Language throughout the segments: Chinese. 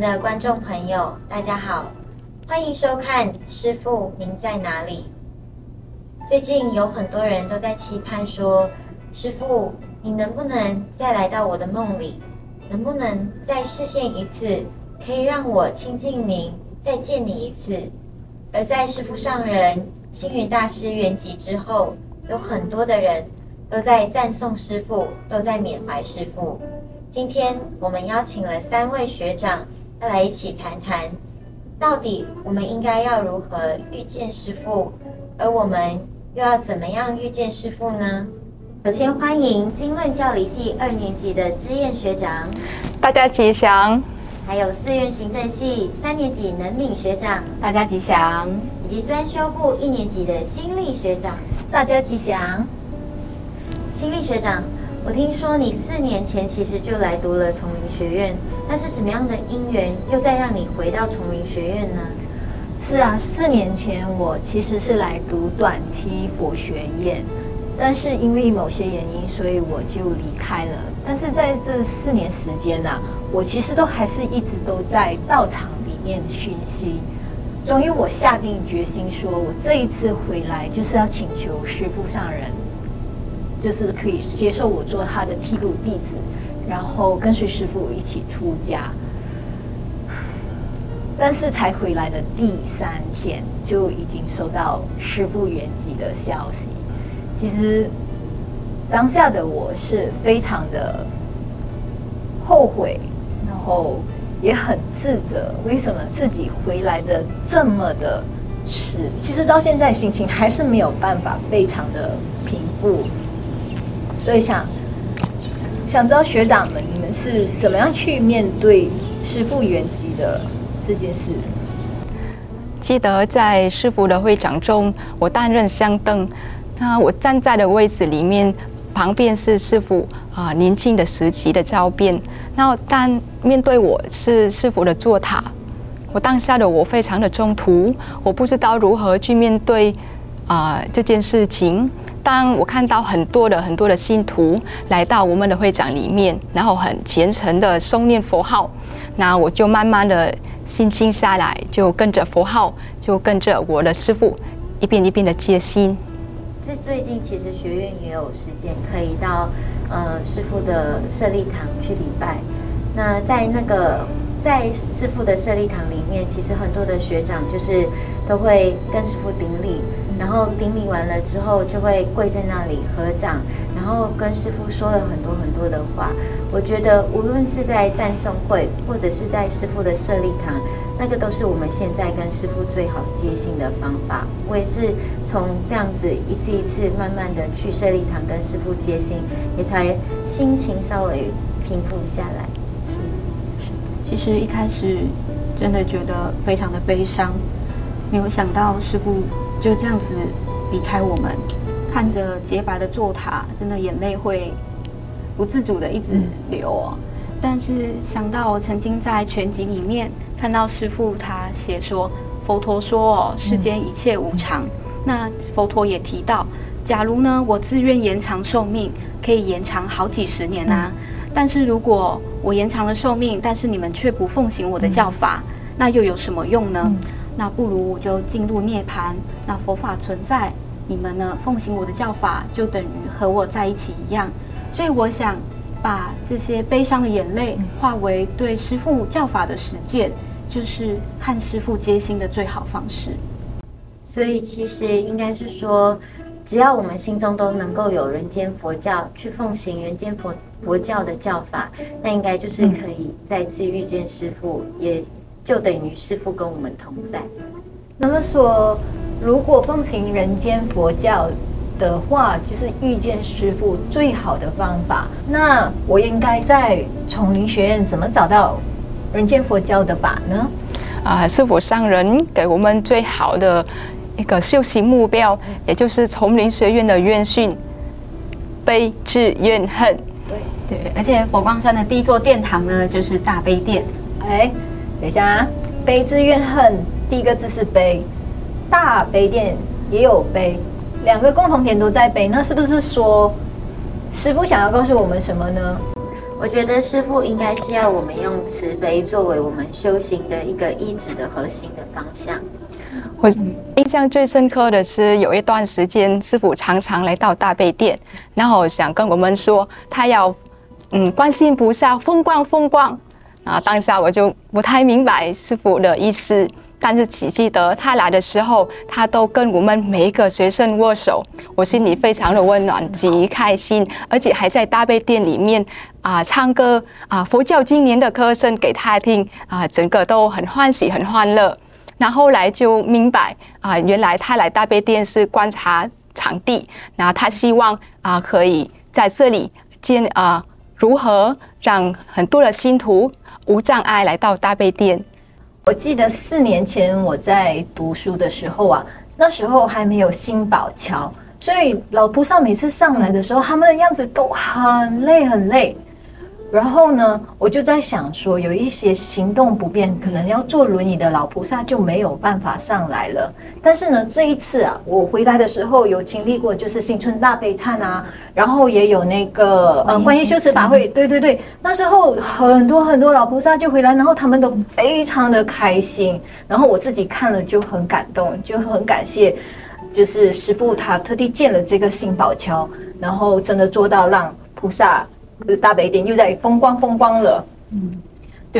的观众朋友，大家好，欢迎收看《师傅您在哪里》。最近有很多人都在期盼说：“师傅，你能不能再来到我的梦里？能不能再视现一次，可以让我亲近您，再见你一次？”而在师傅上人星云大师圆寂之后，有很多的人都在赞颂师傅，都在缅怀师傅。今天我们邀请了三位学长，要来一起谈谈，到底我们应该要如何遇见师傅，而我们又要怎么样遇见师傅呢？首先欢迎经论教理系二年级的知燕学长，大家吉祥；还有四院行政系三年级能敏学长，大家吉祥；以及专修部一年级的新力学长，大家吉祥。新力学长。我听说你四年前其实就来读了丛林学院，那是什么样的因缘，又再让你回到丛林学院呢？是啊，四年前我其实是来读短期佛学院，但是因为某些原因，所以我就离开了。但是在这四年时间呢，我其实都还是一直都在道场里面熏习。终于我下定决心，说我这一次回来就是要请求师父上人。就是可以接受我做他的剃度弟子，然后跟随师傅一起出家。但是才回来的第三天，就已经收到师傅圆寂的消息。其实当下的我是非常的后悔，然后也很自责，为什么自己回来的这么的迟？其实到现在心情还是没有办法非常的平复。所以想想知道学长们，你们是怎么样去面对师傅原籍的这件事？记得在师傅的会长中，我担任香灯，那我站在的位置里面，旁边是师傅啊年轻的时期的照片。那但面对我是师傅的座塔，我当下的我非常的中途，我不知道如何去面对啊这件事情。当我看到很多的很多的信徒来到我们的会长里面，然后很虔诚的诵念佛号，那我就慢慢的心静下来，就跟着佛号，就跟着我的师父一遍一遍的接心。最最近其实学院也有时间可以到呃师父的舍利堂去礼拜。那在那个在师父的舍利堂里面，其实很多的学长就是都会跟师父顶礼。然后顶礼完了之后，就会跪在那里合掌，然后跟师傅说了很多很多的话。我觉得无论是在赞颂会，或者是在师傅的舍利堂，那个都是我们现在跟师傅最好接心的方法。我也是从这样子一次一次慢慢的去舍利堂跟师傅接心，也才心情稍微平复下来。其实一开始真的觉得非常的悲伤，没有想到师傅。就这样子离开我们，看着洁白的座塔，真的眼泪会不自主的一直流哦。但是想到我曾经在全集里面看到师父他写说，佛陀说哦，世间一切无常。那佛陀也提到，假如呢我自愿延长寿命，可以延长好几十年啊。但是如果我延长了寿命，但是你们却不奉行我的教法，那又有什么用呢？那不如我就进入涅槃。那佛法存在，你们呢奉行我的教法，就等于和我在一起一样。所以我想把这些悲伤的眼泪化为对师父教法的实践，就是和师父接心的最好方式。所以其实应该是说，只要我们心中都能够有人间佛教，去奉行人间佛佛教的教法，那应该就是可以再次遇见师父，也。就等于师父跟我们同在。那么说，如果奉行人间佛教的话，就是遇见师父最好的方法。那我应该在丛林学院怎么找到人间佛教的法呢？啊，师父上人给我们最好的一个修行目标，也就是丛林学院的院训：悲、智、怨、恨。对对，而且佛光山的第一座殿堂呢，就是大悲殿。哎。等一下啊，悲之怨恨，第一个字是悲，大悲殿也有悲，两个共同点都在悲，那是不是说师傅想要告诉我们什么呢？我觉得师傅应该是要我们用慈悲作为我们修行的一个意志的核心的方向。我印象最深刻的是有一段时间，师傅常常来到大悲殿，然后想跟我们说他要嗯观世音菩萨风光风光啊。当下我就不太明白师傅的意思，但是只记得他来的时候，他都跟我们每一个学生握手，我心里非常的温暖极开心，而且还在大悲殿里面啊唱歌啊佛教经年的歌声给他听啊，整个都很欢喜很欢乐。那后来就明白啊，原来他来大悲殿是观察场地，那他希望啊可以在这里建啊如何让很多的信徒无障碍来到大贝殿。我记得四年前我在读书的时候啊，那时候还没有新宝桥，所以老菩萨每次上来的时候，他们的样子都很累很累。然后呢，我就在想说，有一些行动不便，可能要坐轮椅的老菩萨就没有办法上来了。但是呢，这一次啊，我回来的时候有经历过，就是新春大悲忏啊，然后也有那个呃观音修持法会，对对对，那时候很多很多老菩萨就回来，然后他们都非常的开心，然后我自己看了就很感动，就很感谢，就是师傅他特地建了这个新宝桥，然后真的做到让菩萨。大北点又在风光风光了，嗯，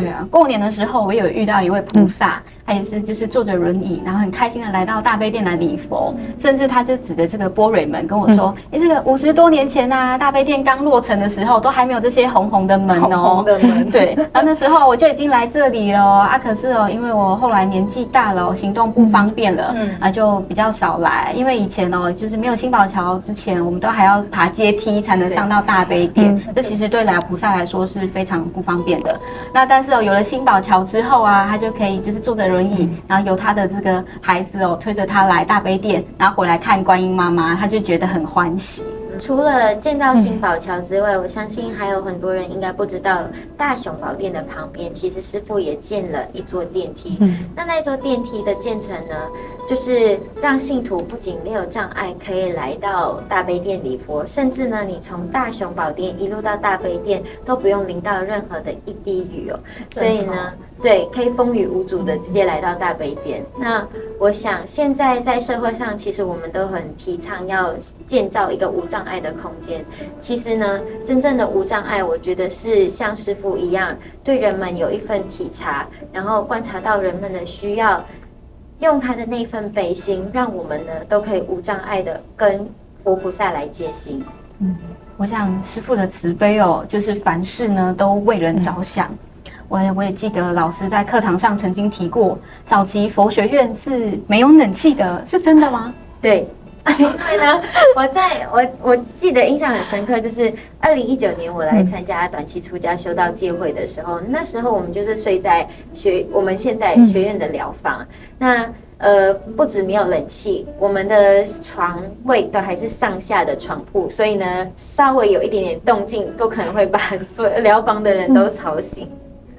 对啊，过年的时候我有遇到一位菩萨。他也是，就是坐着轮椅，然后很开心的来到大悲殿来礼佛，甚至他就指着这个波蕊门跟我说：“哎，这个五十多年前呐，大悲殿刚落成的时候，都还没有这些红红的门哦。”红的门，对。然后那时候我就已经来这里了啊，可是哦，因为我后来年纪大了，行动不方便了，嗯，啊，就比较少来。因为以前哦，就是没有新宝桥之前，我们都还要爬阶梯才能上到大悲殿，这其实对来菩萨来说是非常不方便的。那但是是哦，有了新宝桥之后啊，他就可以就是坐着。轮椅，然后由他的这个孩子哦推着他来大悲殿，然后回来看观音妈妈，他就觉得很欢喜。除了建造新宝桥之外，我相信还有很多人应该不知道，大雄宝殿的旁边，其实师傅也建了一座电梯。那那座电梯的建成呢，就是让信徒不仅没有障碍，可以来到大悲殿礼佛，甚至呢，你从大雄宝殿一路到大悲殿都不用淋到任何的一滴雨哦。所以呢。对，可以风雨无阻的直接来到大悲殿。那我想，现在在社会上，其实我们都很提倡要建造一个无障碍的空间。其实呢，真正的无障碍，我觉得是像师傅一样，对人们有一份体察，然后观察到人们的需要，用他的那份悲心，让我们呢都可以无障碍的跟佛菩萨来接心。嗯，我想师傅的慈悲哦，就是凡事呢都为人着想。我也我也记得老师在课堂上曾经提过，早期佛学院是没有冷气的，是真的吗？对，因为呢，我在我我记得印象很深刻，就是二零一九年我来参加短期出家修道戒会的时候，那时候我们就是睡在学我们现在学院的疗房，那呃不止没有冷气，我们的床位都还是上下的床铺，所以呢，稍微有一点点动静，都可能会把所有疗房的人都吵醒。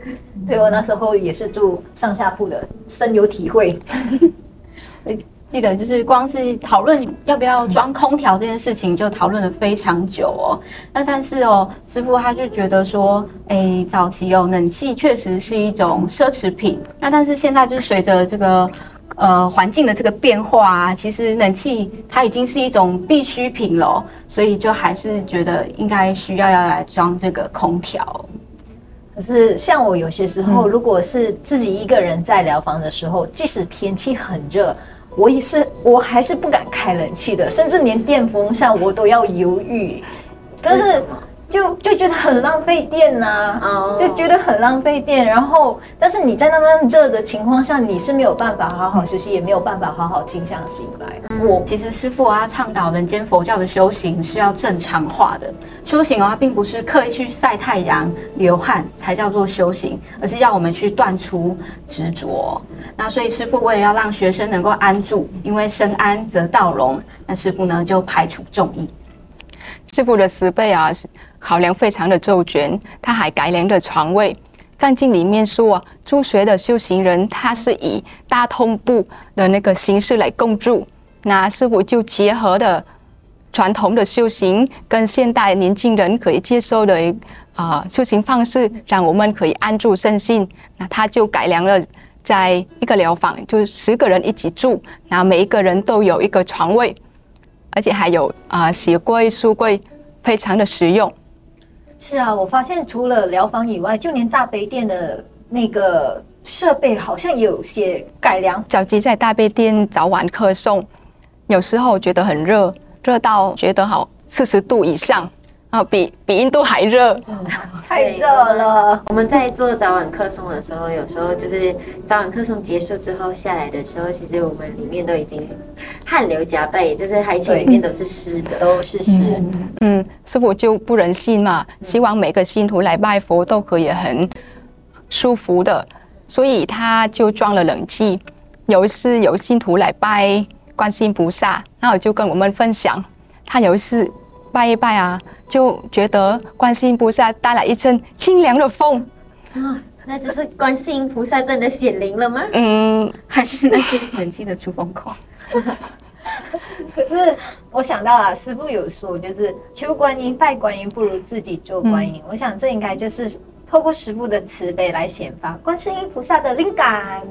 对我那时候也是住上下铺的，深有体会。记得就是光是讨论要不要装空调这件事情，就讨论了非常久哦。那但是哦，师傅他就觉得说，哎，早期哦，冷气确实是一种奢侈品。那但是现在就随着这个呃环境的这个变化啊，其实冷气它已经是一种必需品了，所以就还是觉得应该需要要来装这个空调。可是像我有些时候，如果是自己一个人在疗房的时候，即使天气很热，我也是我还是不敢开冷气的，甚至连电风扇我都要犹豫。但是。就就觉得很浪费电呐，就觉得很浪费电。然后，但是你在那么热的情况下，你是没有办法好好休息，也没有办法好好静下心来。我其实师傅啊，倡导人间佛教的修行是要正常化的。修行啊，并不是刻意去晒太阳、流汗才叫做修行，而是要我们去断除执着。那所以师傅为了要让学生能够安住，因为身安则道隆，那师傅呢就排除众议。师傅的十倍啊。考量非常的周全，他还改良了床位。藏经里面说啊，初学的修行人，他是以大通部的那个形式来共住。那师傅就结合的传统的修行跟现代年轻人可以接受的啊、修行方式，让我们可以安住身心。那他就改良了，在一个疗房，就十个人一起住，那每一个人都有一个床位，而且还有啊、鞋柜、书柜，非常的实用。是啊，我发现除了疗房以外，就连大悲店的那个设备好像也有些改良。早期在大悲店早晚客送，有时候觉得很热，热到觉得好四十度以上啊，比比印度还热。太热了，我们在做早晚课送的时候，有时候就是早晚课送结束之后下来的时候，其实我们里面都已经汗流浃背，就是海青里面都是湿的。都是湿。嗯，师傅就不忍心嘛，希望每个信徒来拜佛都可以很舒服的，所以他就装了冷气。有一次有信徒来拜观世音菩萨，那我就跟我们分享，他有一次拜一拜啊，就觉得观世音菩萨带来一阵清凉的风，啊，那就是观世音菩萨真的显灵了吗？嗯，还是那些冷气的出风口。可是我想到啊，师傅有说，就是求观音、拜观音不如自己做观音。我想这应该就是透过师傅的慈悲来显发观世音菩萨的灵感。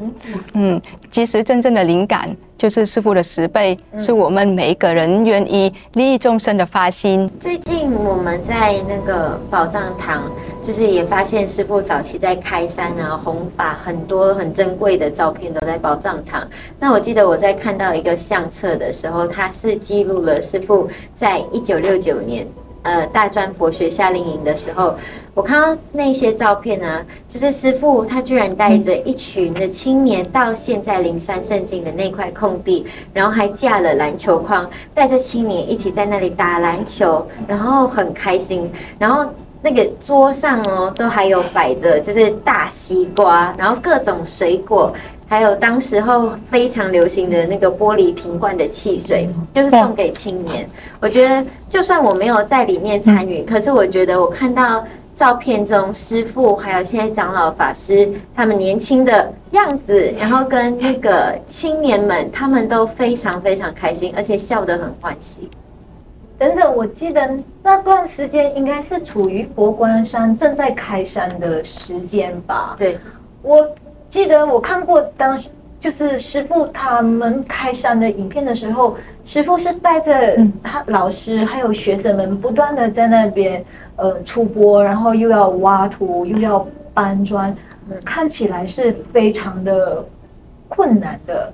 嗯，其实真正的灵感就是师傅的十倍，是我们每一个人愿意利益众生的发心。最近我们在那个宝藏堂，就是也发现师傅早期在开山啊，弘法很多很珍贵的照片都在宝藏堂。那我记得我在看到一个相册的时候，它是记录了师傅在一九六九年。呃，大专博学夏令营的时候，我看到那些照片呢、就是师傅他居然带着一群的青年到现在灵山圣境的那块空地，然后还架了篮球框，带着青年一起在那里打篮球，然后很开心，然后。那个桌上哦，都还有摆着就是大西瓜，然后各种水果，还有当时候非常流行的那个玻璃瓶罐的汽水，就是送给青年。我觉得就算我没有在里面参与，可是我觉得我看到照片中师傅还有现在长老法师他们年轻的样子，然后跟那个青年们，他们都非常非常开心，而且笑得很欢喜。等等，我记得那段时间应该是处于佛光山正在开山的时间吧？对，我记得我看过当时就是师傅他们开山的影片的时候，师傅是带着他老师还有学者们不断的在那边呃出钵，然后又要挖土又要搬砖，看起来是非常的困难的。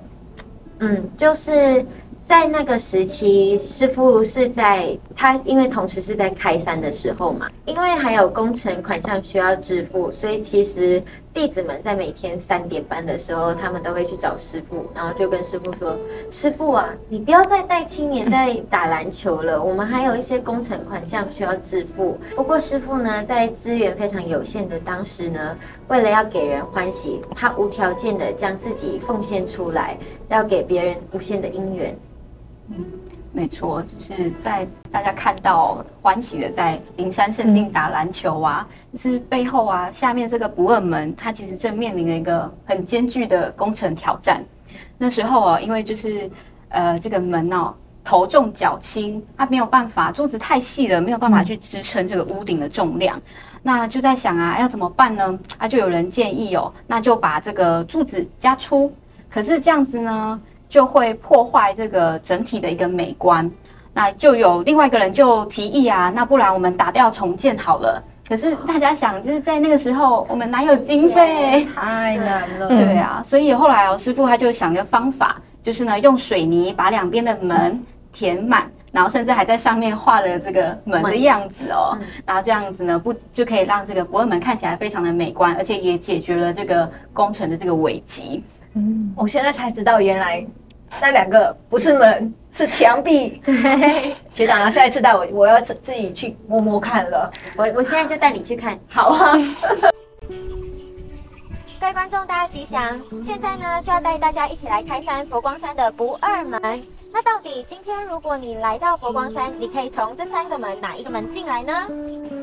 嗯，就是在那个时期，师傅是在他因为同时是在开山的时候嘛，因为还有工程款项需要支付，所以其实弟子们在每天三点半的时候，他们都会去找师傅，然后就跟师傅说：“师傅啊，你不要再带青年在打篮球了，我们还有一些工程款项需要支付。”不过师傅呢，在资源非常有限的当时呢，为了要给人欢喜，他无条件的将自己奉献出来，要给别人无限的因缘。没错，就是在大家看到欢喜的在灵山圣境打篮球啊，就是背后啊，下面这个不二门，它其实正面临了一个很艰巨的工程挑战。那时候啊，因为就是呃这个门哦头重脚轻，它没有办法，柱子太细了，没有办法去支撑这个屋顶的重量。那就在想啊，要怎么办呢？啊，就有人建议哦，那就把这个柱子加粗。可是这样子呢，就会破坏这个整体的一个美观。那就有另外一个人就提议啊，那不然我们打掉重建好了。可是大家想，就是在那个时候，我们哪有经费？太难了。对啊，所以后来哦，师傅他就想个方法，就是呢，用水泥把两边的门填满，然后甚至还在上面画了这个门的样子哦。然后这样子呢，不就可以让这个博尔门看起来非常的美观，而且也解决了这个工程的这个危机。嗯我现在才知道，原来那两个不是门，是墙壁。对，学长啊，下一次带我，我要自自己去摸摸看了。我我现在就带你去看。好啊，各位观众，大家吉祥！现在呢，就要带大家一起来开山佛光山的不二门。那到底今天如果你来到佛光山，你可以从这三个门哪一个门进来呢？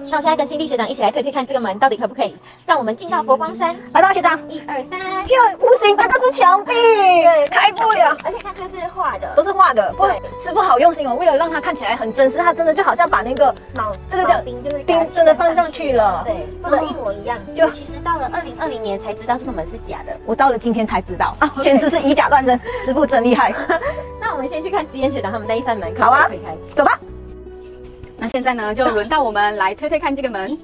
那我现在跟新力学长一起来推推看这个门到底可不可以让我们进到佛光山。来吧，学长。一二三，就，不行，这个是墙壁，开不了。而且看这是画的，都是画的。不对，师傅好用心哦，为了让它看起来很真实，他真的就好像把那个铆这个叫铆钉就是钉真的放上去了。对，做的一模一样。就就其实到了二零二零年才知道这个门是假的。我到了今天才知道，啊简直是以假乱真，师傅真厉害。那我们先去看吉言学长他们那一扇门，好啊可以推开。走吧。那现在呢，就轮到我们来推推看这个门，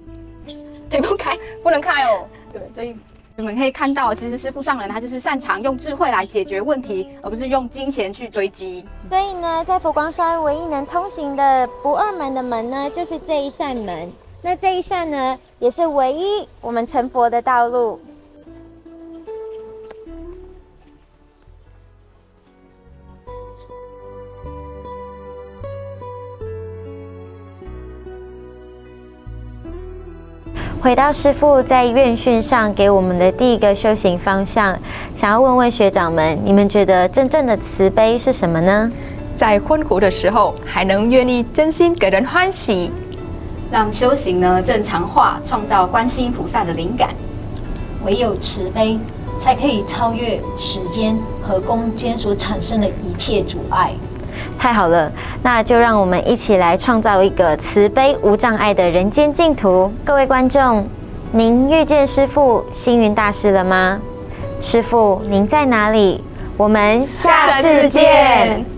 推不开，不能开哦。对，所以你们可以看到，其实师傅上人他就是擅长用智慧来解决问题，而不是用金钱去堆积。所以呢，在佛光山唯一能通行的不二门的门呢，就是这一扇门。那这一扇呢，也是唯一我们成佛的道路。回到师傅在院训上给我们的第一个修行方向，想要问问学长们，你们觉得真正的慈悲是什么呢？在困苦的时候，还能愿意真心给人欢喜。让修行呢正常化，创造观世音菩萨的灵感。唯有慈悲，才可以超越时间和空间所产生的一切阻碍。太好了，那就让我们一起来创造一个慈悲无障碍的人间净土。各位观众，您遇见师父星云大师了吗？师父，您在哪里？我们下次见。